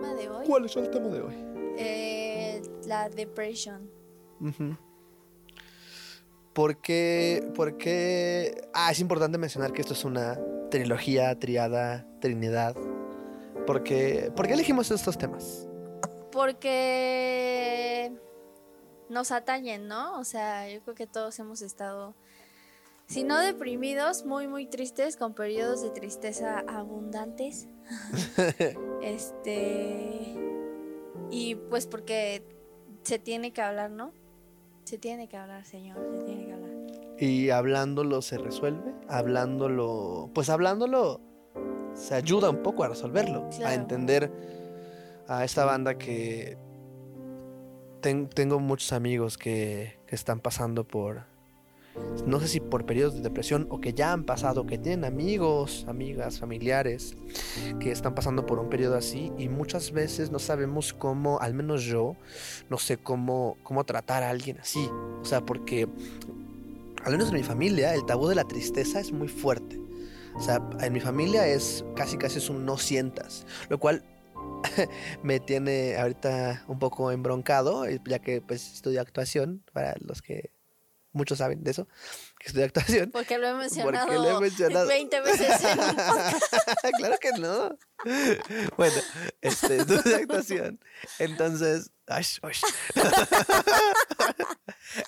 tema de hoy? ¿Cuál es el tema de hoy? Eh, la depresión. Ujú. ¿Por qué, por qué- Ah, es importante mencionar que esto es una trilogía, triada, trinidad. ¿Por qué, ¿Por qué elegimos estos temas? Porque nos atañen, ¿no? O sea, yo creo que todos hemos estado, si no deprimidos, muy, muy tristes, con periodos de tristeza abundantes. este. Y pues porque se tiene que hablar, ¿no? Se tiene que hablar, señor, se tiene que hablar. Y hablándolo se resuelve, hablándolo, pues hablándolo se ayuda un poco a resolverlo, a entender a esta banda que ten- tengo muchos amigos que, que están pasando por, no sé si por periodos de depresión o que ya han pasado, que tienen amigos, amigas, familiares que están pasando por un periodo así y muchas veces no sabemos cómo, al menos yo, no sé cómo, cómo tratar a alguien así. O sea, porque al menos en mi familia, el tabú de la tristeza es muy fuerte. O sea, en mi familia es casi casi es un no sientas, lo cual me tiene ahorita un poco embroncado, ya que pues estudio actuación, para los que muchos saben de eso, que estudio actuación. Porque lo he mencionado, Porque lo he mencionado. 20 veces en un claro que no. Bueno, este, estudio actuación. Entonces, ay, ay.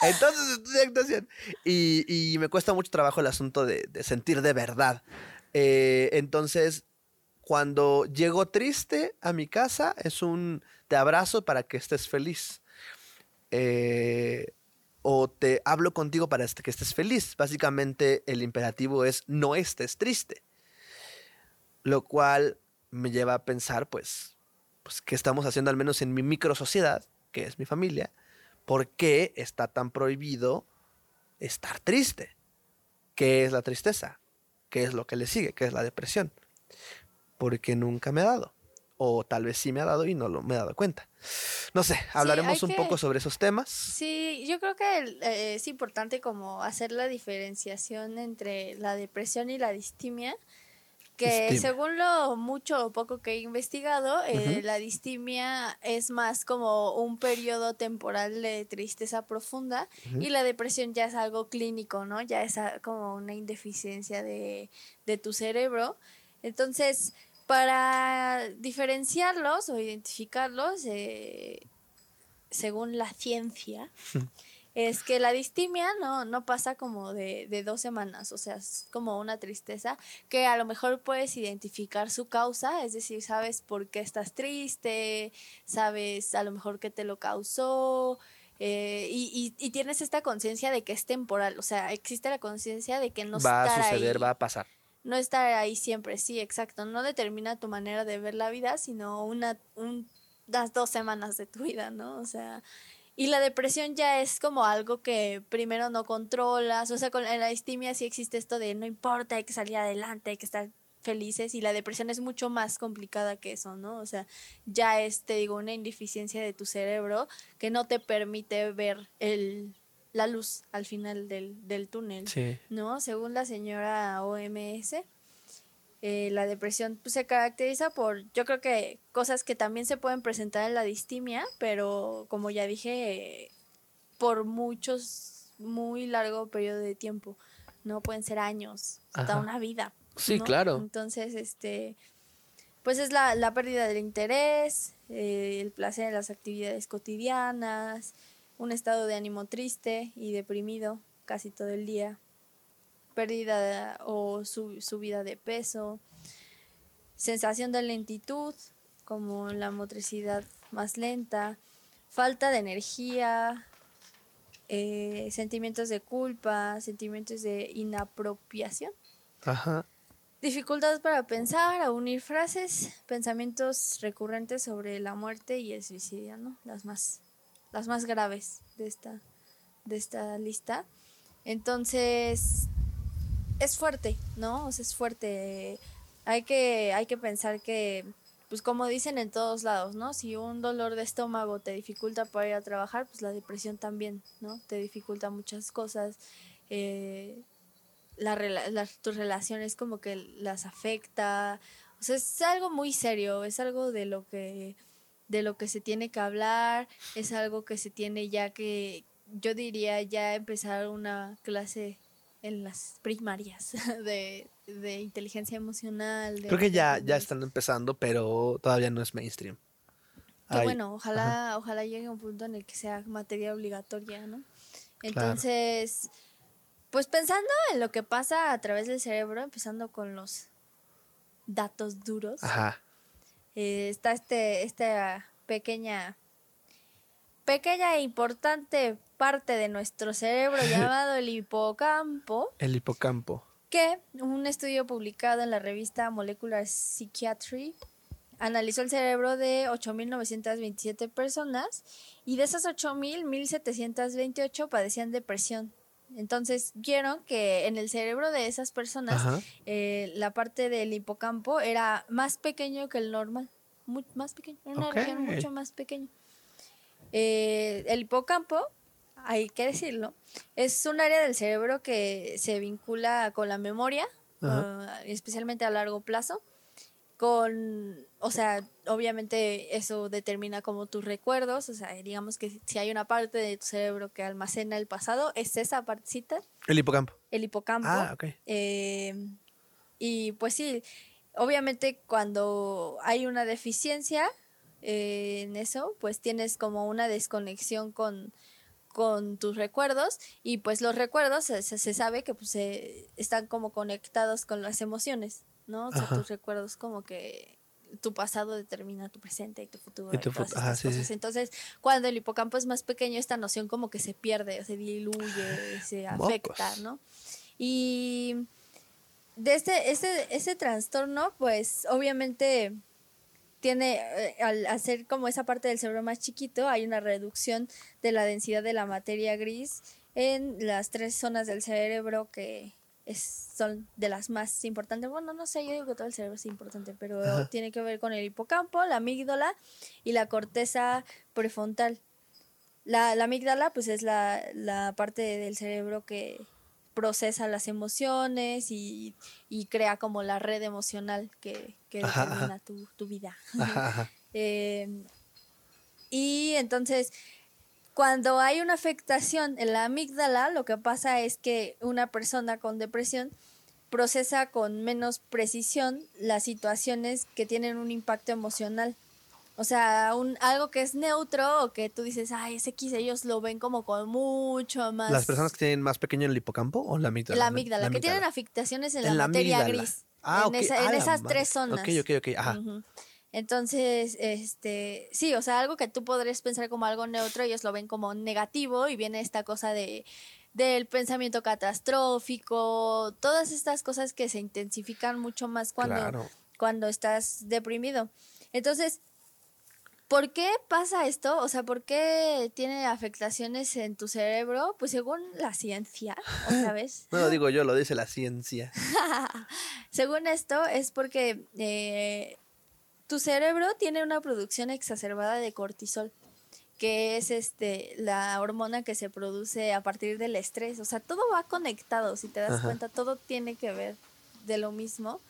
Entonces actuación. Y, y me cuesta mucho trabajo el asunto de, de sentir de verdad. Eh, entonces, cuando llego triste a mi casa, es un te abrazo para que estés feliz. Eh, o te hablo contigo para este- que estés feliz. Básicamente el imperativo es no estés triste. Lo cual me lleva a pensar, pues, pues, ¿qué estamos haciendo al menos en mi micro sociedad, que es mi familia? ¿Por qué está tan prohibido estar triste? ¿Qué es la tristeza? ¿Qué es lo que le sigue? ¿Qué es la depresión? Porque nunca me ha dado. O tal vez sí me ha dado y no lo, me he dado cuenta. No sé, hablaremos hay un que- poco sobre esos temas. Sí, yo creo que el- eh, es importante como hacer la diferenciación entre la depresión y la distimia, que Distimia. según lo mucho o poco que he investigado, eh, Ujú. la distimia es más como un periodo temporal de tristeza profunda Ujú. y la depresión ya es algo clínico, ¿no? Ya es como una indeficiencia de, de tu cerebro. Entonces, para diferenciarlos o identificarlos, eh, según la ciencia, es que la distimia no, no pasa como de, de dos semanas, o sea, es como una tristeza que a lo mejor puedes identificar su causa, es decir, sabes por qué estás triste, sabes a lo mejor qué te lo causó. eh, y, y- y tienes esta conciencia de que es temporal, o sea, existe la conciencia de que no va a suceder, ahí va a pasar. No estar ahí siempre, sí, exacto. No determina tu manera de ver la vida, sino una, un- unas dos semanas de tu vida, ¿no? O sea, y la depresión ya es como algo que primero no controlas, o sea, con la distimia sí existe esto de no importa, hay que salir adelante, hay que estar felices y la depresión es mucho más complicada que eso, ¿no? O sea, ya es, te digo, una indeficiencia de tu cerebro que no te permite ver el, la luz al final del, del túnel. Sí. ¿no? Según la señora OMS, eh, la depresión pues, se caracteriza por, yo creo que cosas que también se pueden presentar en la distimia, pero como ya dije, eh, por muchos, muy largo periodo de tiempo, ¿no? Pueden ser años, hasta una vida. Sí, ¿no? claro. Entonces, este, pues es la, la pérdida del interés, eh, el placer en las actividades cotidianas, un estado de ánimo triste y deprimido casi todo el día, pérdida o su- subida de peso, sensación de lentitud, como la motricidad más lenta, falta de energía, eh, sentimientos de culpa, sentimientos de inapropiación. Ajá. Dificultad para pensar, a unir frases, pensamientos recurrentes sobre la muerte y el suicidio, ¿no? Las más, las más graves de esta, de esta lista. Entonces, es fuerte, ¿no? O sea, es fuerte. Hay que, hay que pensar que, pues como dicen en todos lados, ¿no? Si un dolor de estómago te dificulta para ir a trabajar, pues la depresión también, ¿no? Te dificulta muchas cosas. Eh, tus relaciones como que las afecta, O sea, es algo muy serio, es algo de lo que de lo que se tiene que hablar, es algo que se tiene ya que yo diría ya empezar una clase en las primarias de, de inteligencia emocional. de Creo que ya, ya están empezando, pero todavía no es mainstream. Que Ay, bueno, ojalá, ojalá llegue un punto en el que sea materia obligatoria, ¿no? Entonces, pues pensando en lo que pasa a través del cerebro, empezando con los datos duros, Ajá. Eh, está este, esta pequeña, pequeña e importante parte de nuestro cerebro llamado el hipocampo, El hipocampo. que un estudio publicado en la revista Molecular Psychiatry analizó el cerebro de 8.927 personas y de esas 8.000, 1.728 padecían depresión. Entonces vieron que en el cerebro de esas personas eh, la parte del hipocampo era más pequeño que el normal, muy, más pequeño, una región mucho más pequeña. Eh, el hipocampo, hay que decirlo, es un área del cerebro que se vincula con la memoria, ah, especialmente a largo plazo, con, o sea, obviamente eso determina como tus recuerdos, o sea, digamos que si hay una parte de tu cerebro que almacena el pasado, es esa partecita, El hipocampo. el hipocampo. Ah, ok. Eh, y pues sí, obviamente cuando hay una deficiencia eh, en eso, pues tienes como una desconexión con, con tus recuerdos y pues los recuerdos se, se- sabe que pues eh, están como conectados con las emociones, ¿no? O sea, Ajá. tus recuerdos como que tu pasado determina tu presente y tu futuro Y y, todas ajá, sí. Entonces, cuando el hipocampo es más pequeño, esta noción como que se pierde, se diluye, se afecta, Mocos. ¿no? Y de este, este, ese trastorno, pues obviamente tiene, eh, al hacer como esa parte del cerebro más chiquito, hay una reducción de la densidad de la materia gris en las tres zonas del cerebro que es- son de las más importantes. Bueno, no sé, yo digo que todo el cerebro es importante, pero Ajá. tiene que ver con el hipocampo, la amígdala y la corteza prefrontal. La, la amígdala, pues es la, la parte del cerebro que procesa las emociones y, y crea como la red emocional que, que Ajá, determina tu, tu vida. Ajá. Eh, y entonces, cuando hay una afectación en la amígdala, lo que pasa es que una persona con depresión procesa con menos precisión las situaciones que tienen un impacto emocional. O sea, un, algo que es neutro o que tú dices, ay, es X, ellos lo ven como con mucho más. ¿Las personas que tienen más pequeño el hipocampo o la amígdala? La amígdala, que tienen afectaciones en la En la materia amígdala. gris. Ah, en, esa- Ah, en esas madre. tres zonas. Ok, ok, ok. Ajá. Entonces, este, sí, o sea, algo que tú podrías pensar como algo neutro, ellos lo ven como negativo y viene esta cosa de del pensamiento catastrófico, todas estas cosas que se intensifican mucho más cuando, Claro. cuando estás deprimido. Entonces, ¿por qué pasa esto? O sea, ¿por qué tiene afectaciones en tu cerebro? Pues según la ciencia, otra vez. No lo digo yo, lo dice la ciencia. Según esto, es porque eh, tu cerebro tiene una producción exacerbada de cortisol, que es este la hormona que se produce a partir del estrés. O sea, todo va conectado, si te das Ajá. cuenta, todo tiene que ver de lo mismo.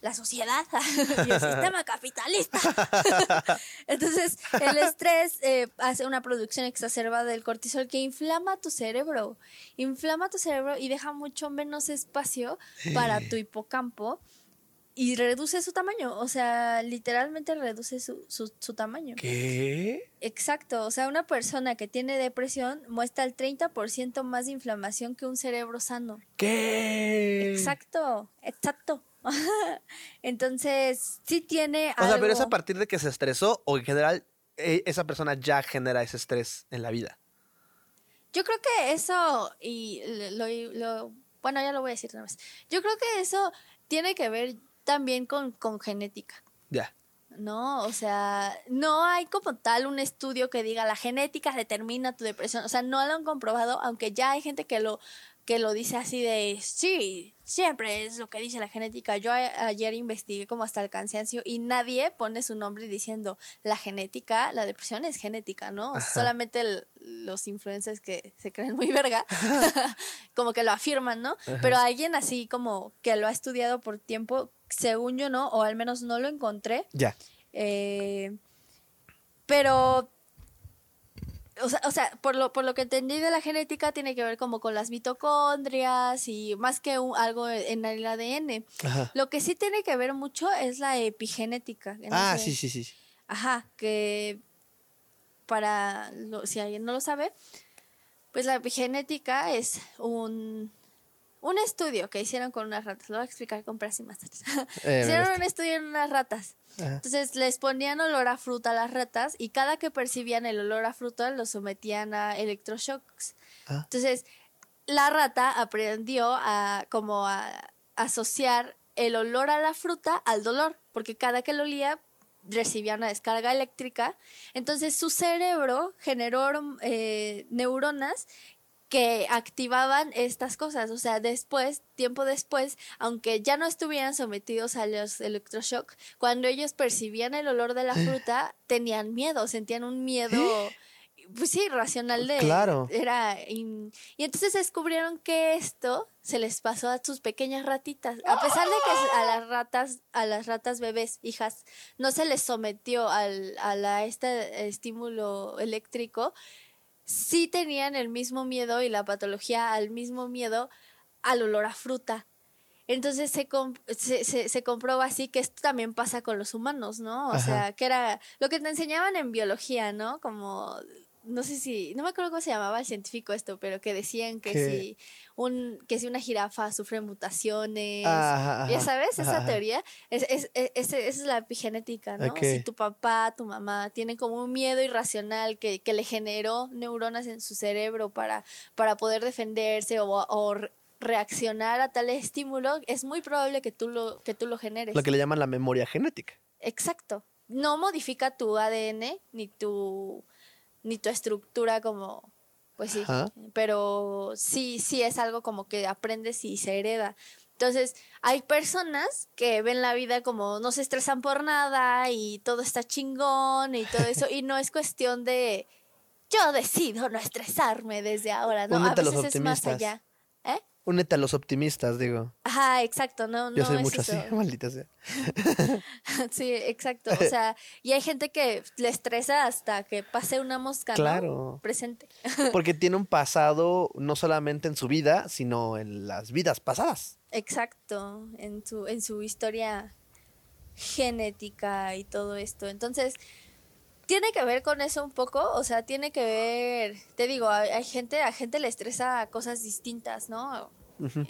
La sociedad y el sistema capitalista. Entonces, el estrés eh, hace una producción exacerbada del cortisol que inflama tu cerebro. Inflama tu cerebro y deja mucho menos espacio para tu hipocampo y reduce su tamaño. O sea, literalmente reduce su, su, su tamaño. ¿Qué? Exacto. O sea, una persona que tiene depresión muestra el 30% más de inflamación que un cerebro sano. ¿Qué? Exacto, exacto. Entonces, sí tiene O sea, pero es a partir de que se estresó o en general eh, esa persona ya genera ese estrés en la vida. Yo creo que eso, y lo, lo- bueno, ya lo voy a decir otra vez. Yo creo que eso tiene que ver también con, con genética, Ya. ¿no? O sea, no hay como tal un estudio que diga la genética determina tu depresión. O sea, no lo han comprobado, aunque ya hay gente que lo, que lo dice así de, sí, siempre es lo que dice la genética. Yo a- ayer investigué como hasta el cansancio y nadie pone su nombre diciendo la genética, la depresión es genética, ¿no? Ajá. Solamente el- los influencers que se creen muy verga, como que lo afirman, ¿no? Ajá. Pero alguien así como que lo ha estudiado por tiempo según yo no, o al menos no lo encontré. Ya. Eh, pero, o sea, o sea, por, lo, por lo que entendí de la genética, tiene que ver como con las mitocondrias y más que un- algo en el ADN. Ajá. Lo que sí tiene que ver mucho es la epigenética. no Ah, sé- sí, sí, sí. Ajá, que para, lo- si alguien no lo sabe, pues la epigenética es un, un estudio que hicieron con unas ratas. Lo voy a explicar con y manzanas. Eh, hicieron un estudio en unas ratas. Ajá. Entonces les ponían olor a fruta a las ratas y cada que percibían el olor a fruta lo sometían a electroshocks. Ah. Entonces la rata aprendió a como a asociar el olor a la fruta al dolor, porque cada que lo olía recibía una descarga eléctrica. Entonces su cerebro generó eh, neuronas que activaban estas cosas. O sea, después, tiempo después, aunque ya no estuvieran sometidos a los electroshock, cuando ellos percibían el olor de la fruta, tenían miedo, sentían un miedo, pues sí, racional de... Claro. Era... in- Y entonces descubrieron que esto se les pasó a sus pequeñas ratitas. A pesar de que a las ratas, a las ratas bebés, hijas, no se les sometió al, a la, este estímulo eléctrico, sí tenían el mismo miedo y la patología al mismo miedo al olor a fruta. Entonces se, se, se, se comprueba así que esto también pasa con los humanos, ¿no? O Ajá. sea, que era lo que te enseñaban en biología, ¿no? Como, no sé si, no me acuerdo cómo se llamaba el científico esto, pero que decían que ¿Qué? si un, que si una jirafa sufre mutaciones, Ajá, ajá, ya sabes, esa ajá, teoría, es, es, es- es- esa es la epigenética, ¿no? Si tu papá, tu mamá tienen como un miedo irracional que, que le generó neuronas en su cerebro para, para poder defenderse o, o re- reaccionar a tal estímulo, es muy probable que tú lo, que tú lo generes. Lo que le llaman la memoria genética. Exacto. No modifica tu ADN ni tu ni tu estructura como pues sí, Ajá. pero sí sí es algo como que aprendes y se hereda. Entonces, hay personas que ven la vida como no se estresan por nada y todo está chingón y todo eso y no es cuestión de yo decido no estresarme desde ahora, no, a Únete a veces es más allá. ¿Eh? Únete a los optimistas, digo. Ajá, exacto, no, Yo no soy es mucho eso. así, maldita sea. Sí, exacto. O sea, y hay gente que le estresa hasta que pase una mosca, ¿no? Claro. Presente. Porque tiene un pasado no solamente en su vida, sino en las vidas pasadas. Exacto, en su, en su historia genética y todo esto. Entonces, tiene que ver con eso un poco, o sea, tiene que ver, te digo, hay gente, a gente le estresa cosas distintas, ¿no?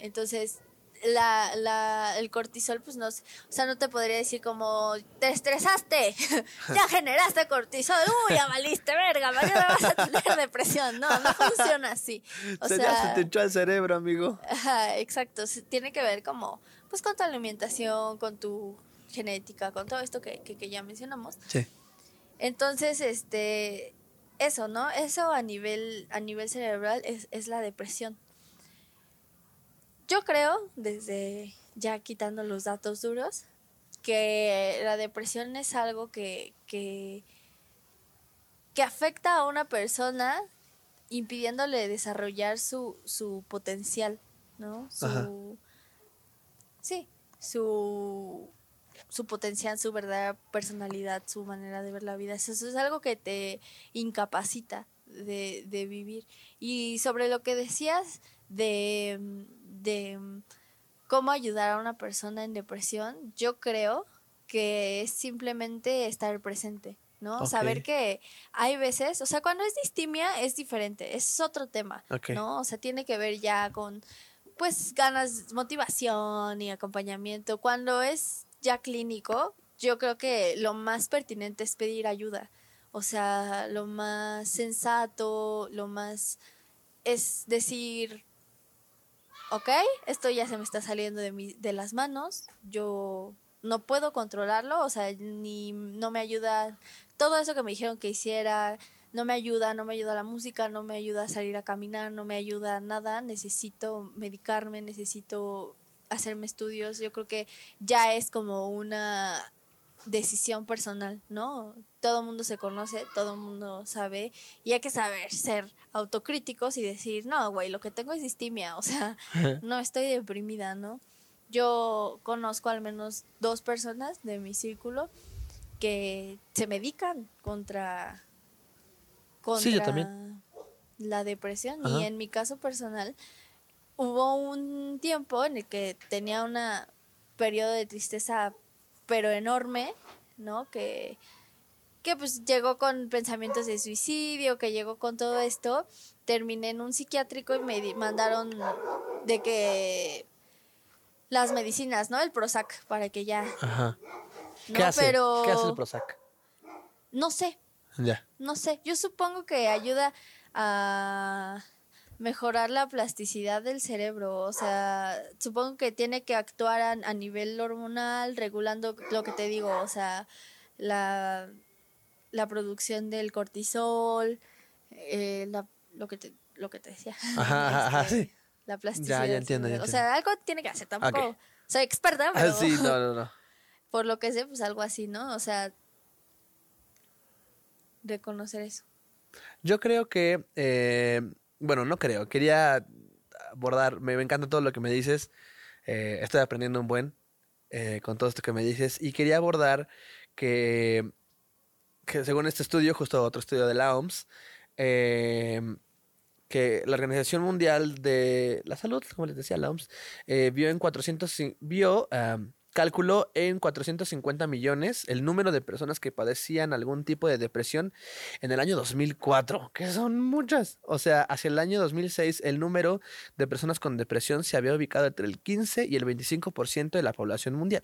Entonces, la, la, el cortisol, pues no, o sea, no te podría decir como, te estresaste, ya generaste cortisol, uy, ya valiste verga, mañana vas a tener depresión. No, no funciona así. O se, ya sea, se te echó al cerebro, amigo. Ajá, exacto. se- Tiene que ver como, pues con tu alimentación, con tu genética, con todo esto que, que, que ya mencionamos. Sí. Entonces, este, eso, ¿no? Eso a nivel, a nivel cerebral es, es la depresión. Yo creo, desde ya quitando los datos duros, que la depresión es algo que, que, que afecta a una persona impidiéndole desarrollar su, su potencial, ¿no? Ajá. Su, sí, su, su potencial, su verdadera personalidad, su manera de ver la vida. Eso, eso es algo que te incapacita de, de vivir. Y sobre lo que decías de, de cómo ayudar a una persona en depresión, yo creo que es simplemente estar presente. ¿no? Saber que hay veces, o sea, cuando es distimia es diferente, es otro tema. ¿no? O sea, tiene que ver ya con, pues, ganas, motivación y acompañamiento. Cuando es ya clínico, yo creo que lo más pertinente es pedir ayuda. O sea, lo más sensato, lo más es decir, ok, esto ya se me está saliendo de, mi, de las manos, yo no puedo controlarlo, o sea, ni no me ayuda todo eso que me dijeron que hiciera, no me ayuda, no me ayuda la música, no me ayuda a salir a caminar, no me ayuda nada, necesito medicarme, necesito hacerme estudios, yo creo que ya es como una decisión personal, ¿no? Todo el mundo se conoce, todo el mundo sabe y hay que saber ser autocríticos y decir, no, güey, lo que tengo es distimia, o sea, no estoy deprimida, ¿no? yo conozco al menos dos personas de mi círculo que se medican contra, Sí, yo también. la depresión. Ajá. Y en mi caso personal, hubo un tiempo en el que tenía un periodo de tristeza, pero enorme, ¿no? Que, que pues llegó con pensamientos de suicidio, que llegó con todo esto. Terminé en un psiquiátrico y me mandaron de que las medicinas, ¿no? El Prozac, para que ya... Ajá. ¿no? ¿Qué hace? Pero ¿Qué hace el Prozac? no sé, Ya. no sé, yo supongo que ayuda a mejorar la plasticidad del cerebro, o sea, supongo que tiene que actuar a, a nivel hormonal, regulando lo que te digo, o sea, la, la producción del cortisol, eh, la- lo que te, lo que te decía. Ajá, ajá, Este, sí. La plasticidad. ya entiendo, ya cerebro. O entiendo. sea, algo tiene que hacer, tampoco soy experta, pero Ah, sí, no, no, no. por lo que sé, pues algo así, ¿no? O sea, reconocer eso. Yo creo que, eh, bueno, no creo, quería abordar, me, encanta todo lo que me dices, eh, estoy aprendiendo un buen eh, con todo esto que me dices y quería abordar que, que según este estudio, justo otro estudio de la OMS, eh, que la Organización Mundial de la Salud, como les decía la OMS, eh, vio en 400, ci- vio, calculó en 450 millones el número de personas que padecían algún tipo de depresión en el año 2004, que son muchas. O sea, hacia el año 2006 el número de personas con depresión se había ubicado entre el 15 y el 25% de la población mundial.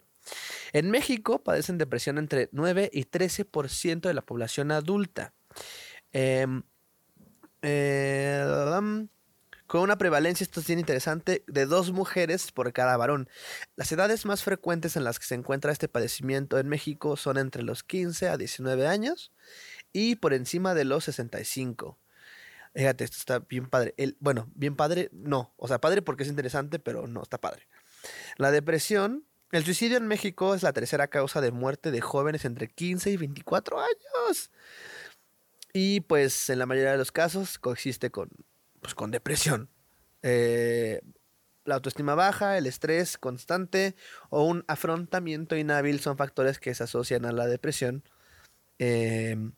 En México padecen depresión entre 9 y 13% de la población adulta. Em, eh, um, con una prevalencia, esto es bien interesante, de dos mujeres por cada varón. Las edades más frecuentes en las que se encuentra este padecimiento en México son entre los 15 a 19 años y por encima de los 65. Fíjate, esto está bien padre. El, bueno, bien padre, no. O sea, padre porque es interesante, pero no está padre. La depresión, el suicidio en México es la tercera causa de muerte de jóvenes entre 15 y 24 años. Y pues en la mayoría de los casos coexiste con, pues, con depresión. Eh, la autoestima baja, el estrés constante o un afrontamiento inhábil son factores que se asocian a la depresión. Em,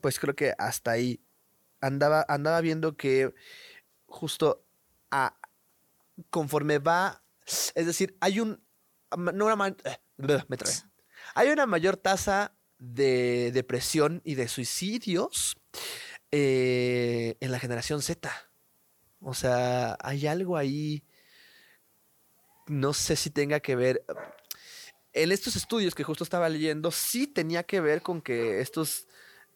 pues creo que hasta ahí andaba, andaba viendo que justo conforme va, es decir, hay un, eh, hay una mayor tasa de depresión y de suicidios eh, en la generación Z. O sea, hay algo ahí, no sé si tenga que ver, en estos estudios que justo estaba leyendo, sí tenía que ver con que estos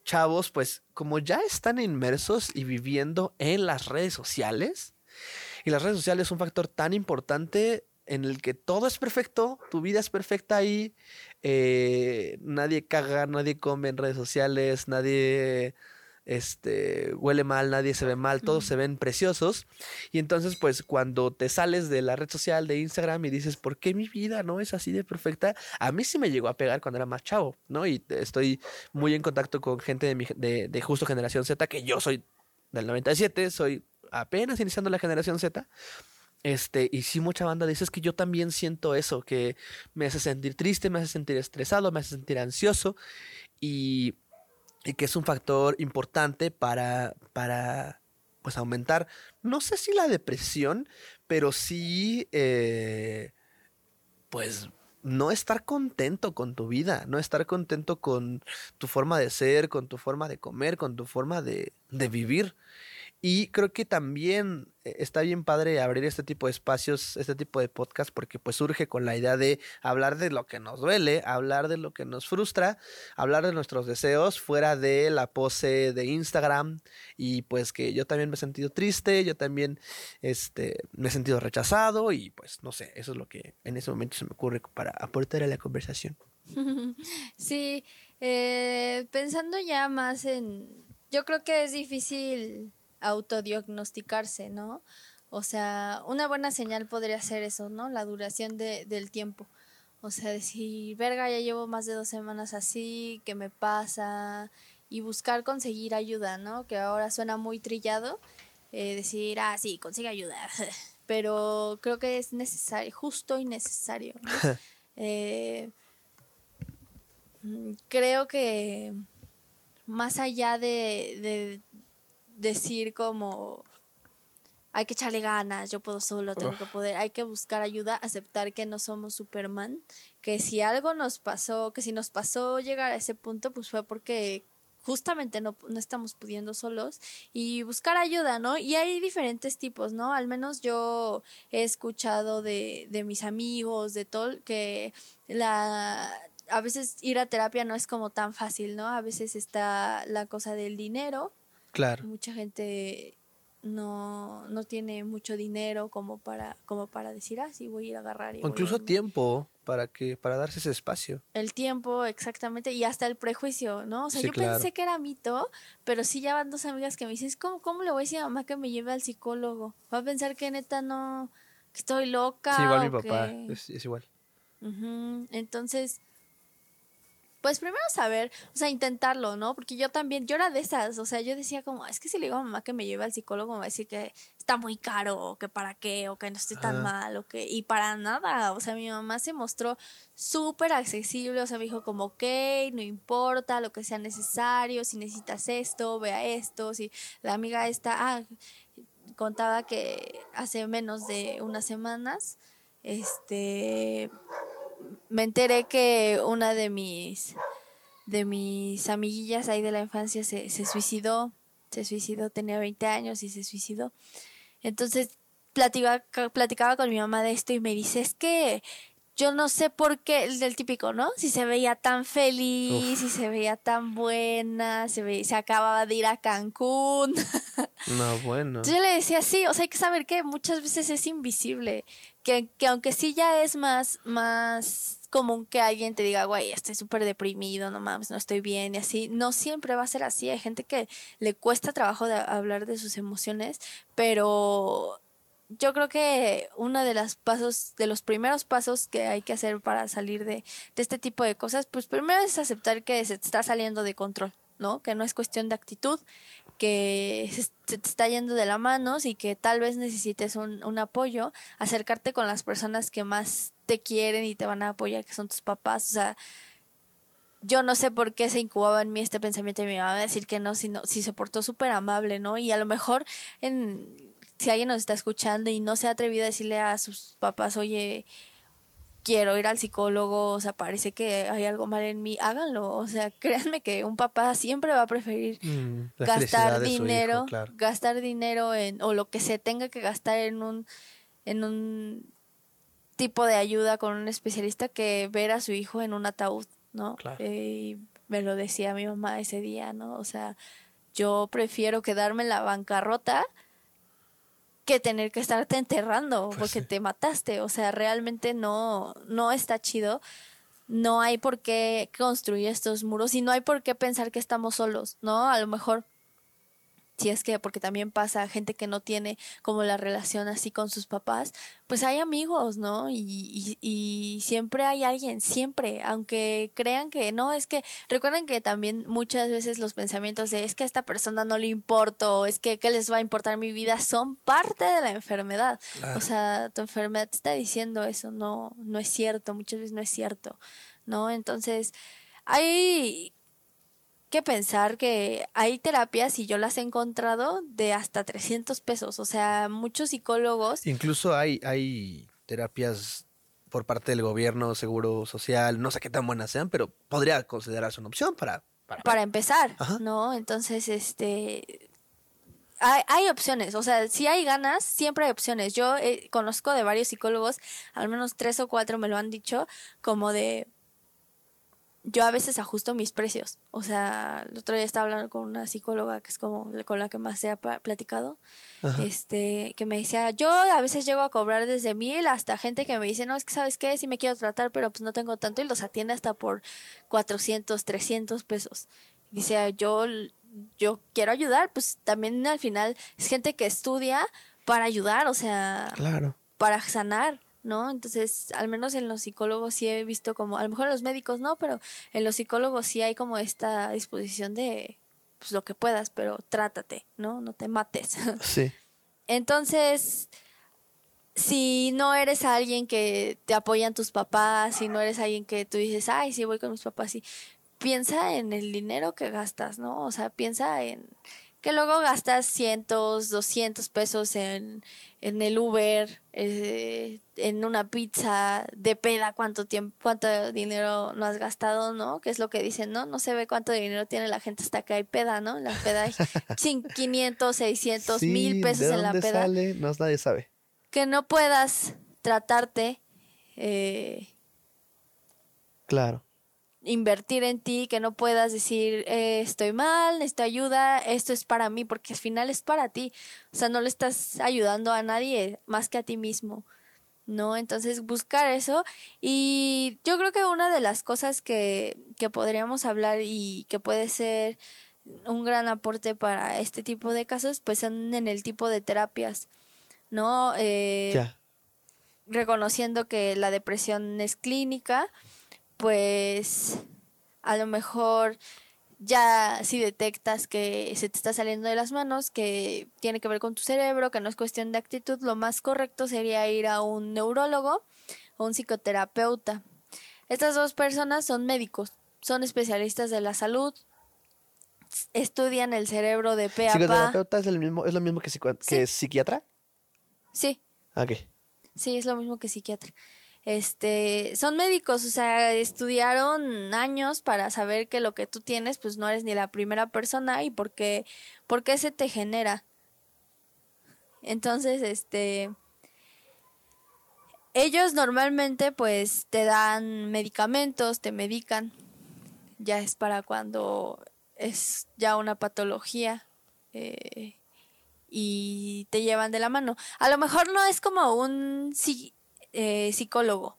chavos, pues como ya están inmersos y viviendo en las redes sociales, y las redes sociales es un factor tan importante en el que todo es perfecto, tu vida es perfecta ahí, eh, nadie caga, nadie come en redes sociales, nadie este, huele mal, nadie se ve mal, todos Ujú. se ven preciosos. Y entonces, pues, cuando te sales de la red social de Instagram y dices, ¿por qué mi vida no es así de perfecta? A mí sí me llegó a pegar cuando era más chavo, ¿no? Y estoy muy en contacto con gente de, mi, de, de justo generación Z, que yo soy del 97, soy apenas iniciando la generación Z. Este, y sí, mucha banda dice es que yo también siento eso, que me hace sentir triste, me hace sentir estresado, me hace sentir ansioso y, y que es un factor importante para, para pues aumentar, no sé si la depresión, pero sí, eh, pues no estar contento con tu vida, no estar contento con tu forma de ser, con tu forma de comer, con tu forma de, de vivir. Y creo que también eh, está bien padre abrir este tipo de espacios, este tipo de podcast, porque pues surge con la idea de hablar de lo que nos duele, hablar de lo que nos frustra, hablar de nuestros deseos fuera de la pose de Instagram. Y pues que yo también me he sentido triste, yo también este, me he sentido rechazado y pues no sé, eso es lo que en ese momento se me ocurre para aportar a la conversación. Sí, eh, pensando ya más en, yo creo que es difícil autodiagnosticarse, ¿no? O sea, una buena señal podría ser eso, ¿no? La duración de, del tiempo. O sea, decir, verga, ya llevo más de dos semanas así, ¿qué me pasa? Y buscar conseguir ayuda, ¿no? Que ahora suena muy trillado. eh, decir, ah, sí, consigue ayuda. pero creo que es necesario, justo y necesario. Eh, mm, creo que más allá de, decir como hay que echarle ganas, yo puedo solo, tengo que poder, hay que buscar ayuda, aceptar que no somos Superman, que si algo nos pasó, que si nos pasó llegar a ese punto, pues fue porque justamente no, no, estamos pudiendo solos y buscar ayuda, ¿no? Y hay diferentes tipos, ¿no? Al menos yo he escuchado de, de mis amigos, de todo, que la a veces ir a terapia no es como tan fácil, ¿no? A veces está la cosa del dinero. Claro. Mucha gente no, no tiene mucho dinero como para, como para decir, ah, sí, voy a ir a agarrar. o incluso tiempo para que, para darse ese espacio. El tiempo, exactamente, y hasta el prejuicio, ¿no? O sea, yo pensé que era mito, pero sí ya van dos amigas que me dicen, ¿cómo, ¿cómo le voy a decir a mamá que me lleve al psicólogo? Va a pensar que neta no, que estoy loca. Sí, igual mi papá, es, igual. Entonces, pues primero saber, o sea, intentarlo, ¿no? Porque yo también, yo era de esas, o sea, yo decía como, es que si le digo a mamá que me lleve al psicólogo, me va a decir que está muy caro, o que para qué, o que no estoy tan mal, o que, y para nada, o sea, mi mamá se mostró súper accesible, o sea, me dijo como, ok, no importa lo que sea necesario, si necesitas esto, vea esto, si la amiga esta, ah, contaba que hace menos de unas semanas, este me enteré que una de mis de mis amiguillas ahí de la infancia se, se suicidó, se suicidó, tenía 20 años y se suicidó. Entonces platicaba, platicaba con mi mamá de esto y me dice, es que yo no sé por qué, el del típico, ¿no? Si se veía tan feliz, si se veía tan buena, se, se acababa de ir a Cancún. No, bueno. Yo le decía, sí, o sea, hay que saber que muchas veces es invisible, que, que aunque sí ya es más, más común que alguien te diga, güey, estoy súper deprimido, no mames, no estoy bien y así. No siempre va a ser así. Hay gente que le cuesta trabajo de hablar de sus emociones, pero yo creo que uno de los pasos, de los primeros pasos que hay que hacer para salir de, de este tipo de cosas, pues primero es aceptar que se está saliendo de control, ¿no? Que no es cuestión de actitud, que se, te está yendo de la mano y que tal vez necesites un, un apoyo, acercarte con las personas que más te quieren y te van a apoyar, que son tus papás, o sea, yo no sé por qué se incubaba en mí este pensamiento me iba a decir que no, si, si se portó súper amable, ¿no? Y a lo mejor en si alguien nos está escuchando y no se ha atrevido a decirle a sus papás, oye, quiero ir al psicólogo, o sea, parece que hay algo mal en mí, háganlo. O sea, créanme que un papá siempre va a preferir mm, gastar dinero, gastar dinero en, o lo que se tenga que gastar en un, en un tipo de ayuda con un especialista que ver a su hijo en un ataúd, ¿no? Eh, y me lo decía mi mamá ese día, ¿no? O sea, yo prefiero quedarme en la bancarrota que tener que estarte enterrando pues porque te mataste. O sea, realmente no, no está chido. No hay por qué construir estos muros y no hay por qué pensar que estamos solos, ¿no? A lo mejor si es que, porque también pasa gente que no tiene como la relación así con sus papás, pues hay amigos, ¿no? Y, y, siempre hay alguien, siempre, aunque crean que no, es que recuerden que también muchas veces los pensamientos de es que a esta persona no le importo, es que qué les va a importar mi vida, son parte de la enfermedad. O sea, tu enfermedad te está diciendo eso, no, no es cierto, muchas veces no es cierto, ¿no? Entonces, hay que pensar que hay terapias, y yo las he encontrado, de hasta 300 pesos. O sea, muchos psicólogos. Incluso hay, hay terapias por parte del gobierno, seguro social, no sé qué tan buenas sean, pero podría considerarse una opción para... Para, empezar, ¿no? Entonces, este... Hay, hay, opciones, o sea, si hay ganas, siempre hay opciones. Yo eh, conozco de varios psicólogos, al menos tres o cuatro me lo han dicho, como de, yo a veces ajusto mis precios. O sea, el otro día estaba hablando con una psicóloga que es como con la que más se ha platicado, este, que me decía, yo a veces llego a cobrar desde mil hasta gente que me dice, no, es que sabes qué, sí me quiero tratar, pero pues no tengo tanto y los atiende hasta por 400, 300 pesos. Dice, yo, yo quiero ayudar, pues también al final es gente que estudia para ayudar, o sea, claro. para sanar. ¿No? Entonces, al menos en los psicólogos sí he visto como, a lo mejor en los médicos no, pero en los psicólogos sí hay como esta disposición de, pues lo que puedas, pero trátate, ¿no? No te mates. Sí. Entonces, si no eres alguien que te apoyan tus papás, si no eres alguien que tú dices, ay, sí, voy con mis papás, sí, piensa en el dinero que gastas, ¿no? O sea, piensa en que luego gastas cientos, doscientos pesos en, en el Uber, eh, en una pizza de peda, cuánto tiempo, cuánto dinero no has gastado, ¿no? Que es lo que dicen, ¿no? No se ve cuánto dinero tiene la gente hasta que hay peda, ¿no? La peda hay 500, 600, mil pesos en la peda. Sale? No, nadie sabe. Que no puedas tratarte. Eh, claro invertir en ti, que no puedas decir eh, estoy mal, necesito ayuda, esto es para mí, porque al final es para ti. O sea, no le estás ayudando a nadie más que a ti mismo. ¿No? Entonces buscar eso. Y yo creo que una de las cosas que, que podríamos hablar y que puede ser un gran aporte para este tipo de casos, pues son en el tipo de terapias. ¿No? Eh, reconociendo que la depresión es clínica pues a lo mejor ya si detectas que se te está saliendo de las manos, que tiene que ver con tu cerebro, que no es cuestión de actitud, lo más correcto sería ir a un neurólogo o un psicoterapeuta. Estas dos personas son médicos, son especialistas de la salud, estudian el cerebro de pe a ¿Psicoterapeuta es, el mismo, es lo mismo que, que psiquiatra? Sí. Ok. Sí, es lo mismo que psiquiatra este, son médicos, o sea, estudiaron años para saber que lo que tú tienes, pues no eres ni la primera persona y por qué, se te genera. Entonces, este, ellos normalmente pues te dan medicamentos, te medican, ya es para cuando es ya una patología. Eh, y te llevan de la mano. A lo mejor no es como un eh, psicólogo.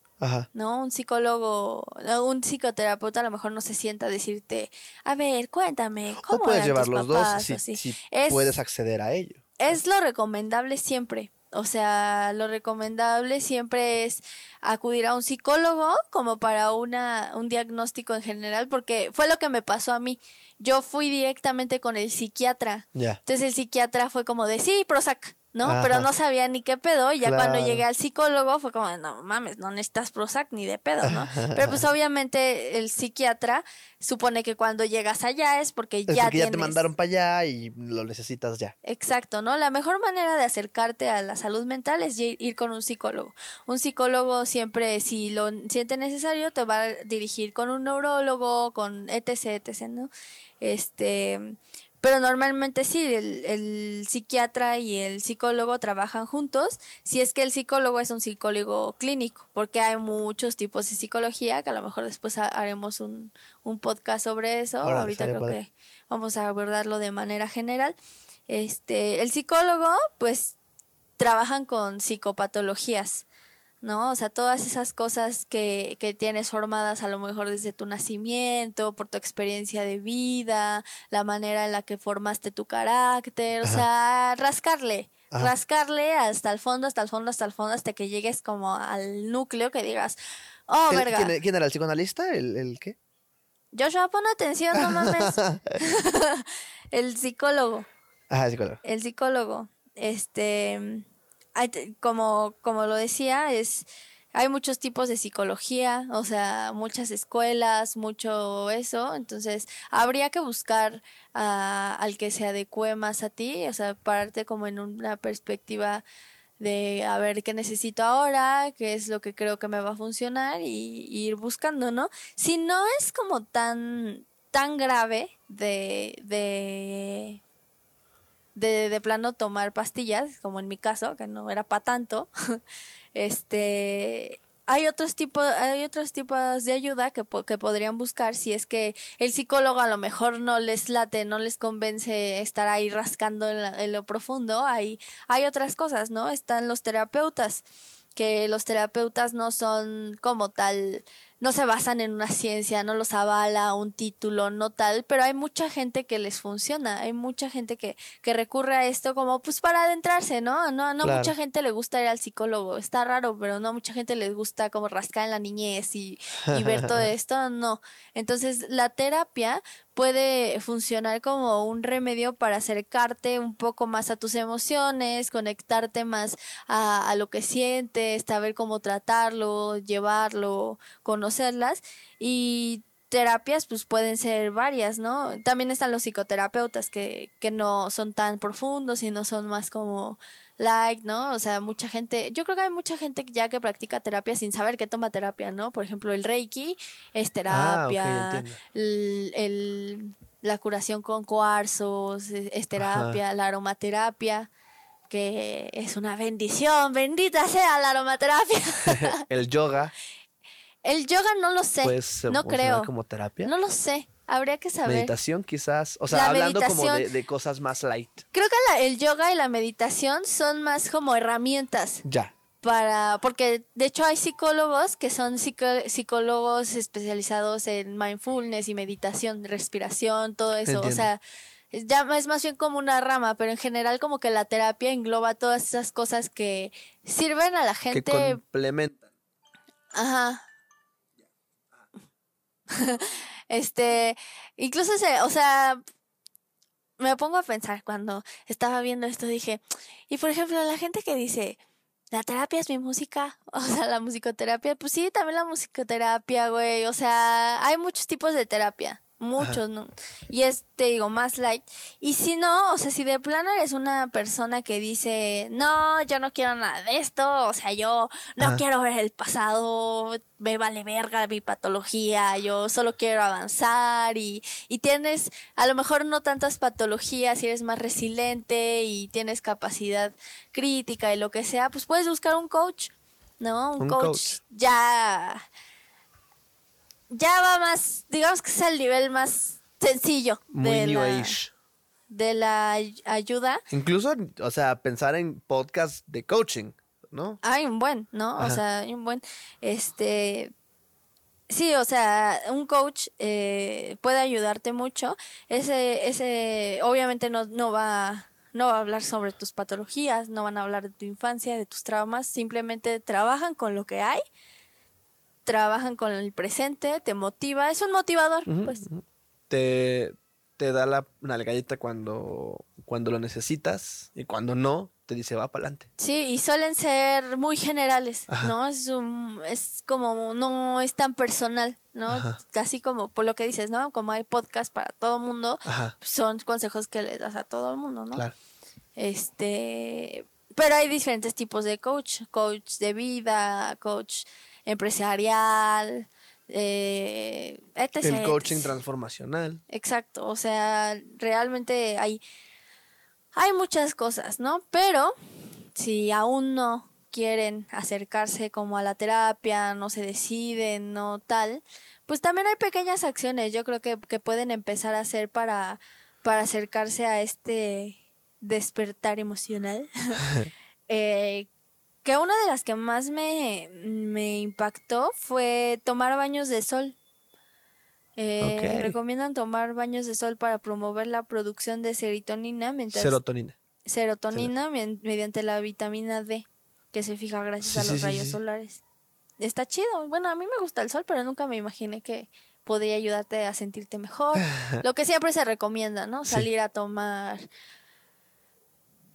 ¿No? Un psicólogo, un psicoterapeuta a lo mejor no se sienta a decirte, a ver, cuéntame, ¿cómo puedes llevar los dos si, puedes acceder a ello. Es lo recomendable siempre. O sea, lo recomendable siempre es acudir a un psicólogo como para una, un diagnóstico en general, porque fue lo que me pasó a mí. Yo fui directamente con el psiquiatra. Entonces el psiquiatra fue como de, sí, Prozac. ¿No? Pero no sabía ni qué pedo y ya cuando llegué al psicólogo fue como, no mames, no necesitas Prozac ni de pedo, ¿no? Pero pues obviamente el psiquiatra supone que cuando llegas allá es porque ya porque ya te mandaron para allá y lo necesitas ya. Exacto, ¿no? La mejor manera de acercarte a la salud mental es ir con un psicólogo. Un psicólogo siempre, si lo siente necesario, te va a dirigir con un neurólogo, con etc, etc, ¿no? Este pero normalmente sí, el, psiquiatra y el psicólogo trabajan juntos, si es que el psicólogo es un psicólogo clínico, porque hay muchos tipos de psicología, que a lo mejor después haremos un, un podcast sobre eso. Ahorita creo que vamos a abordarlo de manera general. Este, el psicólogo, pues, trabajan con psicopatologías. ¿No? O sea, todas esas cosas que, que tienes formadas a lo mejor desde tu nacimiento, por tu experiencia de vida, la manera en la que formaste tu carácter, o sea, rascarle, rascarle hasta el fondo, hasta el fondo, hasta el fondo, hasta que llegues como al núcleo que digas, oh, verga. ¿quién, era el psicoanalista? ¿El, el qué? Joshua, pon atención, no mames. el psicólogo. Ajá, el psicólogo. El psicólogo. Este como, como lo decía, es hay muchos tipos de psicología, o sea, muchas escuelas, mucho eso, entonces habría que buscar al que se adecue más a ti, o sea, pararte como en una perspectiva de a ver qué necesito ahora, qué es lo que creo que me va a funcionar y, y ir buscando, ¿no? Si no es como tan tan grave de, de de, de plano tomar pastillas, como en mi caso, que no era para tanto, este hay otros tipos hay otros tipos de ayuda que, que podrían buscar si es que el psicólogo a lo mejor no les late no les convence estar ahí rascando en, lo profundo hay hay otras cosas no están los terapeutas que los terapeutas no son como tal no se basan en una ciencia, no los avala un título, no tal, pero hay mucha gente que les funciona, hay mucha gente que, que recurre a esto como pues para adentrarse, ¿no? No, no mucha gente le gusta ir al psicólogo, está raro, pero no mucha gente les gusta como rascar en la niñez y, y ver todo esto, no. Entonces la terapia puede funcionar como un remedio para acercarte un poco más a tus emociones, conectarte más a, a, lo que sientes, saber cómo tratarlo, llevarlo, conocerlas. Y terapias pues pueden ser varias, ¿no? También están los psicoterapeutas que, que no son tan profundos y no son más como like, ¿no? O sea, mucha gente, yo creo que hay mucha gente ya que practica terapia sin saber que toma terapia, ¿no? Por ejemplo, el Reiki es ah, terapia, el, la curación con cuarzos es, terapia, la aromaterapia, que es una bendición, bendita sea la aromaterapia. el yoga. El yoga no lo sé, pues, no creo. como terapia? No lo sé. Habría que saber. Meditación quizás, o sea, hablando como de, cosas más light. Creo que el yoga y la meditación son más como herramientas. Ya. Para, porque de hecho hay psicólogos que son psicólogos especializados en mindfulness y meditación, respiración, todo eso. O sea, ya es más bien como una rama, pero en general como que la terapia engloba todas esas cosas que sirven a la gente. Que complementan. Ajá. Este, incluso se, o sea, me pongo a pensar cuando estaba viendo esto, dije, y por ejemplo, la gente que dice, la terapia es mi música, o sea, la musicoterapia, pues sí, también la musicoterapia, güey, o sea, hay muchos tipos de terapia muchos, ¿no? Y es, te digo, más light. Y si no, o sea, si de plano eres una persona que dice, no, yo no quiero nada de esto, o sea, yo no quiero ver el pasado, me vale verga mi patología, yo solo quiero avanzar y, y tienes a lo mejor no tantas patologías y eres más resiliente y tienes capacidad crítica y lo que sea, pues puedes buscar un coach, ¿no? Un, coach ya ya va más, digamos que es el nivel más sencillo de, la, de la ayuda. Incluso, o sea, pensar en podcast de coaching, ¿no? Hay un buen, ¿no? O sea, hay un buen, este, sí, o sea, un coach eh, puede ayudarte mucho. Ese, ese, obviamente no, no va no va a hablar sobre tus patologías, no van a hablar de tu infancia, de tus traumas, simplemente trabajan con lo que hay trabajan con el presente, te motiva, es un motivador, pues. Te, te da la nalgadita cuando, cuando lo necesitas y cuando no, te dice va para adelante. Sí, y suelen ser muy generales, ¿no? Es, un, es como, no es tan personal, ¿no? Casi como por lo que dices, ¿no? Como hay podcast para todo el mundo, son consejos que le das a todo el mundo, ¿no? Claro. Este, pero hay diferentes tipos de coach, coach de vida, coach empresarial, eh, etc. El coaching transformacional. Exacto, o sea, realmente hay, hay muchas cosas, ¿no? Pero si aún no quieren acercarse como a la terapia, no se deciden, no tal, pues también hay pequeñas acciones, yo creo que, que pueden empezar a hacer para, para acercarse a este despertar emocional. eh, que una de las que más me, me impactó fue tomar baños de sol. Eh, Recomiendan tomar baños de sol para promover la producción de serotonina. Mientras, serotonina. Serotonina mediante la vitamina D, que se fija gracias a los rayos solares. Está chido. Bueno, a mí me gusta el sol, pero nunca me imaginé que podría ayudarte a sentirte mejor. Lo que siempre se recomienda, ¿no? Salir a tomar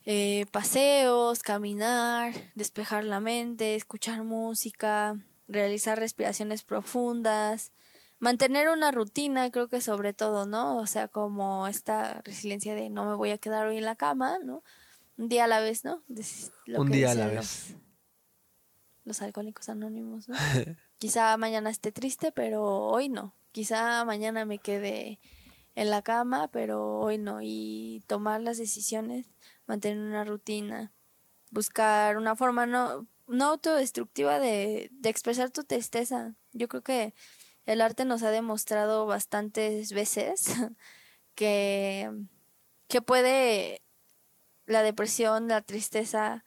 eh, paseos, caminar, despejar la mente, escuchar música, realizar respiraciones profundas, mantener una rutina, creo que sobre todo, ¿no? O sea, como esta resiliencia de no me voy a quedar hoy en la cama, ¿no? Un día a la vez, ¿no? Un día a la vez. Los, alcohólicos anónimos, ¿no? Quizá mañana esté triste, pero hoy no. Quizá mañana me quede en la cama, pero hoy no. Y tomar las decisiones mantener una rutina, buscar una forma no, no autodestructiva de, de expresar tu tristeza. Yo creo que el arte nos ha demostrado bastantes veces que, que puede la depresión, la tristeza,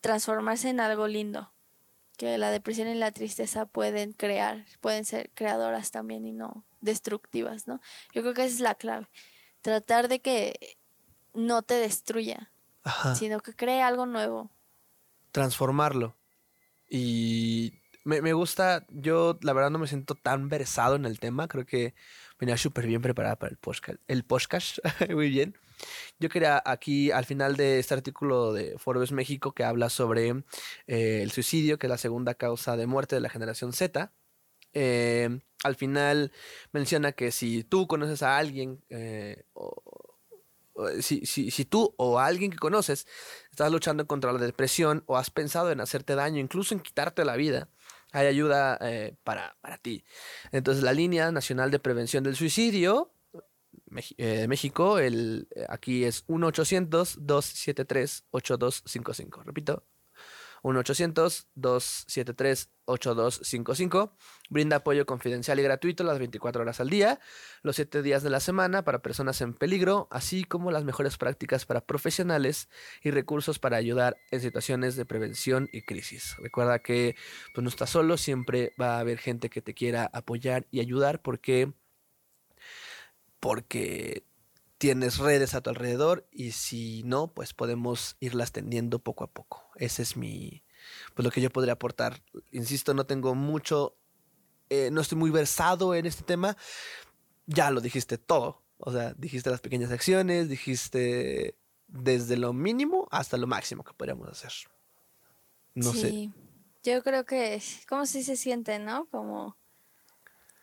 transformarse en algo lindo. que la depresión y la tristeza pueden crear, pueden ser creadoras también y no destructivas, ¿no? Yo creo que esa es la clave. Tratar de que no te destruya, Ajá. sino que cree algo nuevo. Transformarlo. Y me, me gusta, yo la verdad no me siento tan versado en el tema, creo que venía súper bien preparada para el podcast. El podcast, muy bien. Yo quería aquí, al final de este artículo de Forbes México, que habla sobre eh, el suicidio, que es la segunda causa de muerte de la generación Z, eh, al final menciona que si tú conoces a alguien, eh, o, o si, si, si tú o alguien que conoces estás luchando contra la depresión o has pensado en hacerte daño, incluso en quitarte la vida, hay ayuda eh, para, para ti. Entonces la línea nacional de prevención del suicidio Meji- eh, de México, el, eh, aquí es 1-800-273-8255. Repito, 1-800-273-8255. Brinda apoyo confidencial y gratuito las 24 horas al día, los 7 días de la semana para personas en peligro, así como las mejores prácticas para profesionales y recursos para ayudar en situaciones de prevención y crisis. Recuerda que pues, no estás solo, siempre va a haber gente que te quiera apoyar y ayudar porque porque tienes redes a tu alrededor y si no, pues podemos irlas tendiendo poco a poco. Ese es mi, pues lo que yo podría aportar. Insisto, no tengo mucho, eh, no estoy muy versado en este tema. Ya lo dijiste todo. O sea, dijiste las pequeñas acciones, dijiste desde lo mínimo hasta lo máximo que podríamos hacer. No sé. sí. Yo creo que, ¿cómo sí se siente, no? Como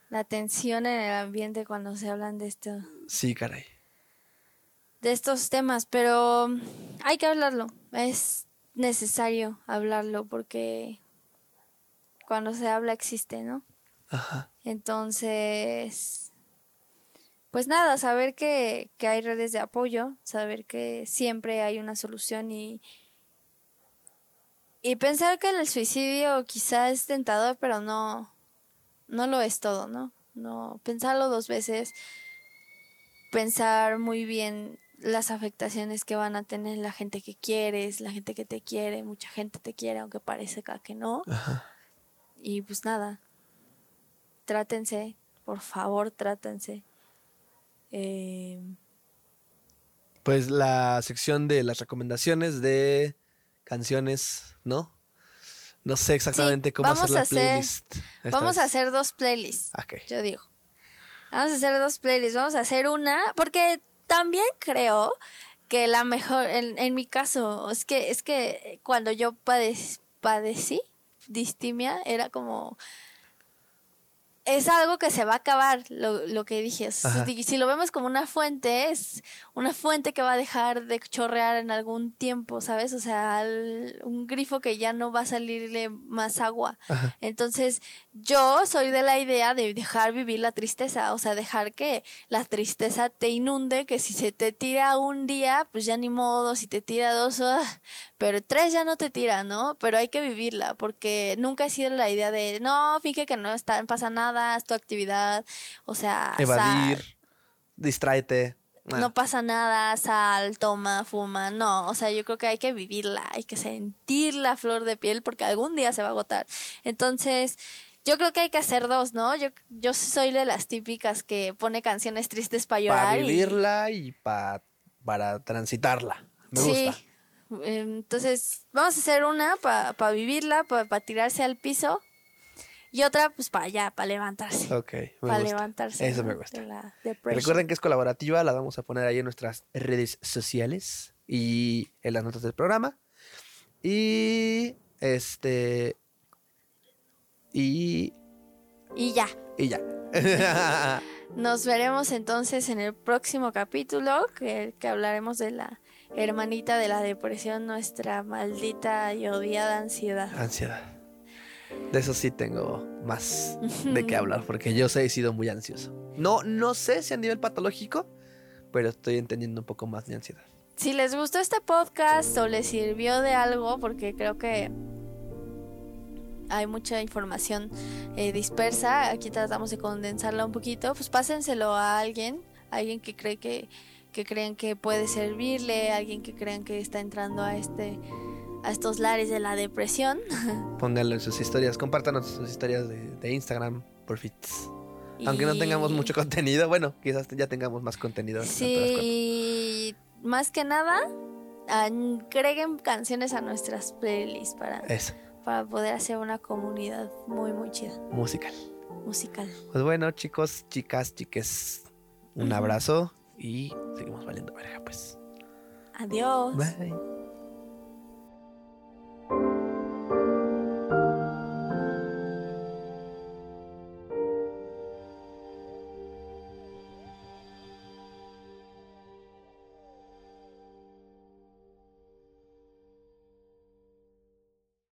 la tensión en el ambiente cuando se hablan de esto, Sí, caray. De estos temas, pero hay que hablarlo. Es necesario hablarlo porque cuando se habla existe, ¿no? Ajá. Entonces, pues nada, saber que, que hay redes de apoyo, saber que siempre hay una solución y, y pensar que el suicidio quizá es tentador, pero no, no lo es todo, ¿no? No, pensarlo dos veces, pensar muy bien las afectaciones que van a tener la gente que quieres, la gente que te quiere, mucha gente te quiere, aunque parezca que no. Ajá. Y pues nada, trátense, por favor, trátense. Eh, Pues la sección de las recomendaciones de canciones, ¿no? No sé exactamente cómo vamos hacer la a hacer- playlist. vamos a hacer dos playlists, Ok. yo digo. Vamos a hacer dos playlists, vamos a hacer una, porque también creo que la mejor, en, en mi caso, es que, es que cuando yo padec- padecí distimia, era como... Es algo que se va a acabar, lo, lo que dije. Ajá. si, lo vemos como una fuente, es una fuente que va a dejar de chorrear en algún tiempo, ¿sabes? O sea, al- un grifo que ya no va a salirle más agua. Ajá. Entonces, yo soy de la idea de dejar vivir la tristeza, o sea, dejar que la tristeza te inunde, que si se te tira un día, pues ya ni modo, si te tira dos, ah, pero tres ya no te tira, ¿no? Pero hay que vivirla, porque nunca he sido la idea de, no, fíjate que no está, pasa nada, es tu actividad, o sea, Evadir, sal, distráete. Ah, no pasa nada, sal, toma, fuma, no, o sea, yo creo que hay que vivirla, hay que sentir la flor de piel porque algún día se va a agotar. Entonces, yo creo que hay que hacer dos, ¿no? Yo, yo soy de las típicas que pone canciones tristes para llorar. para y- vivirla y pa- para transitarla. Me sí. gusta. Entonces, vamos a hacer una para vivirla, para tirarse al piso. Y otra, pues para allá, para levantarse. Ok, Para levantarse. Eso ¿no? me gusta. De la depresión. Recuerden que es colaborativa, la vamos a poner ahí en nuestras redes sociales y en las notas del programa. Y este. Y. Y ya. Y ya. Nos veremos entonces en el próximo capítulo, que, que hablaremos de la hermanita de la depresión, nuestra maldita y odiada ansiedad. Ansiedad. De eso sí tengo más de qué hablar, porque yo sé, he sido muy ansioso. No, no sé si a nivel patológico, pero estoy entendiendo un poco más de ansiedad. Si les gustó este podcast o les sirvió de algo, porque creo que hay mucha información eh, dispersa, aquí tratamos de condensarla un poquito, pues pásenselo a alguien, alguien que cree que, que creen que puede servirle, alguien que crean que está entrando a este a estos lares de la depresión. Pónganlo en sus historias, compártanos sus historias de, de Instagram, por fits. Aunque no tengamos mucho contenido, bueno, quizás ya tengamos más contenido. Sí, y más que nada, agreguen canciones a nuestras playlists para, Eso, para poder hacer una comunidad muy, muy chida, musical. musical. Pues bueno, chicos, chicas, chiques, un abrazo y seguimos valiendo verga, pues. Adiós. Bye.